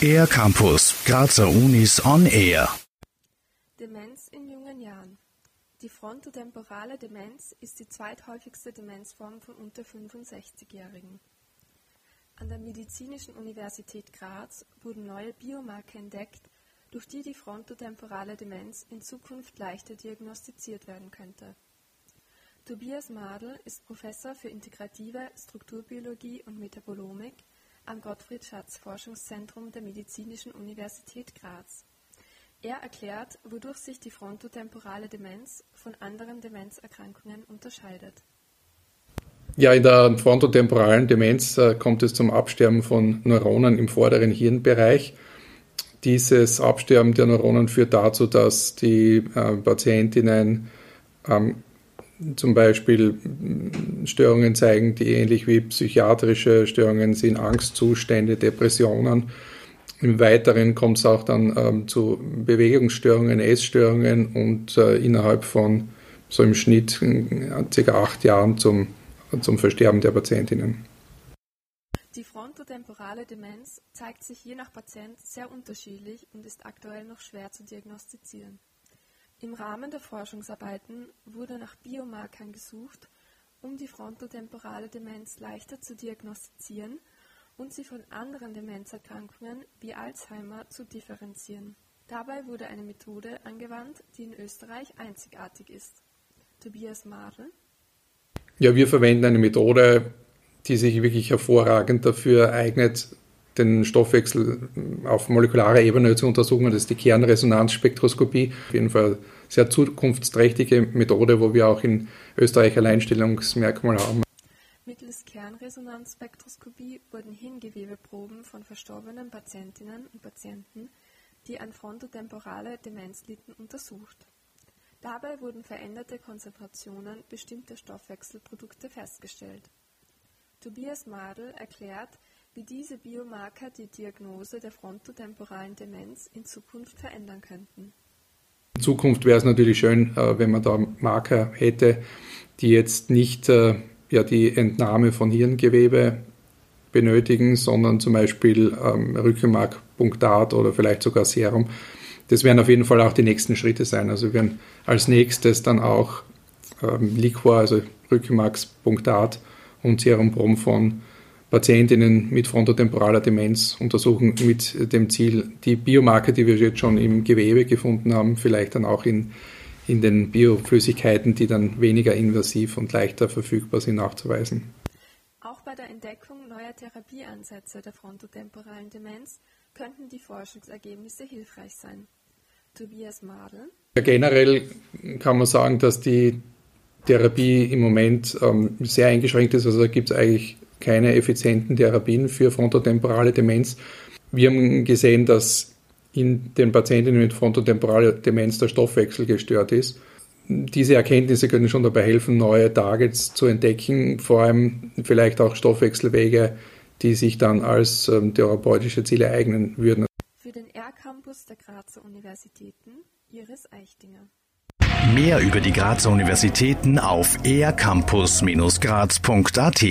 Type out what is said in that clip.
Air Campus, Grazer Unis on Air. Demenz in jungen Jahren. Die frontotemporale Demenz ist die zweithäufigste Demenzform von unter 65-Jährigen. An der Medizinischen Universität Graz wurden neue Biomarker entdeckt, durch die die frontotemporale Demenz in Zukunft leichter diagnostiziert werden könnte. Tobias Madl ist Professor für integrative Strukturbiologie und Metabolomik am Gottfried Schatz Forschungszentrum der Medizinischen Universität Graz. Er erklärt, wodurch sich die frontotemporale Demenz von anderen Demenzerkrankungen unterscheidet. Ja, in der frontotemporalen Demenz äh, kommt es zum Absterben von Neuronen im vorderen Hirnbereich. Dieses Absterben der Neuronen führt dazu, dass die äh, Patientinnen ähm, zum Beispiel Störungen zeigen, die ähnlich wie psychiatrische Störungen sind, Angstzustände, Depressionen. Im Weiteren kommt es auch dann ähm, zu Bewegungsstörungen, Essstörungen und äh, innerhalb von so im Schnitt äh, ca. acht Jahren zum, zum Versterben der Patientinnen. Die frontotemporale Demenz zeigt sich je nach Patient sehr unterschiedlich und ist aktuell noch schwer zu diagnostizieren. Im Rahmen der Forschungsarbeiten wurde nach Biomarkern gesucht, um die frontotemporale Demenz leichter zu diagnostizieren und sie von anderen Demenzerkrankungen wie Alzheimer zu differenzieren. Dabei wurde eine Methode angewandt, die in Österreich einzigartig ist. Tobias Madl. Ja, wir verwenden eine Methode, die sich wirklich hervorragend dafür eignet, den Stoffwechsel auf molekularer Ebene zu untersuchen. Das ist die Kernresonanzspektroskopie. Auf jeden Fall sehr zukunftsträchtige Methode, wo wir auch in Österreich Alleinstellungsmerkmal haben. Mittels Kernresonanzspektroskopie wurden Hirngewebeproben von verstorbenen Patientinnen und Patienten, die an frontotemporale Demenz litten, untersucht. Dabei wurden veränderte Konzentrationen bestimmter Stoffwechselprodukte festgestellt. Tobias Madl erklärt, wie diese Biomarker die Diagnose der frontotemporalen Demenz in Zukunft verändern könnten. In Zukunft wäre es natürlich schön, äh, wenn man da Marker hätte, die jetzt nicht äh, ja, die Entnahme von Hirngewebe benötigen, sondern zum Beispiel ähm, Rückenmarkpunktat oder vielleicht sogar Serum. Das werden auf jeden Fall auch die nächsten Schritte sein. Also wir werden als nächstes dann auch ähm, Liquor, also Rückenmarkspunktat und Serumbrom von Patientinnen mit frontotemporaler Demenz untersuchen mit dem Ziel, die Biomarker, die wir jetzt schon im Gewebe gefunden haben, vielleicht dann auch in, in den Bioflüssigkeiten, die dann weniger invasiv und leichter verfügbar sind, nachzuweisen. Auch bei der Entdeckung neuer Therapieansätze der frontotemporalen Demenz könnten die Forschungsergebnisse hilfreich sein. Tobias Madl. Ja, generell kann man sagen, dass die Therapie im Moment ähm, sehr eingeschränkt ist. Also da gibt es eigentlich keine effizienten Therapien für frontotemporale Demenz. Wir haben gesehen, dass in den Patientinnen mit frontotemporaler Demenz der Stoffwechsel gestört ist. Diese Erkenntnisse können schon dabei helfen, neue Targets zu entdecken, vor allem vielleicht auch Stoffwechselwege, die sich dann als ähm, therapeutische Ziele eignen würden. Für den R-Campus der Grazer Universitäten Iris Eichtinger. Mehr über die Grazer Universitäten auf ercampus-graz.at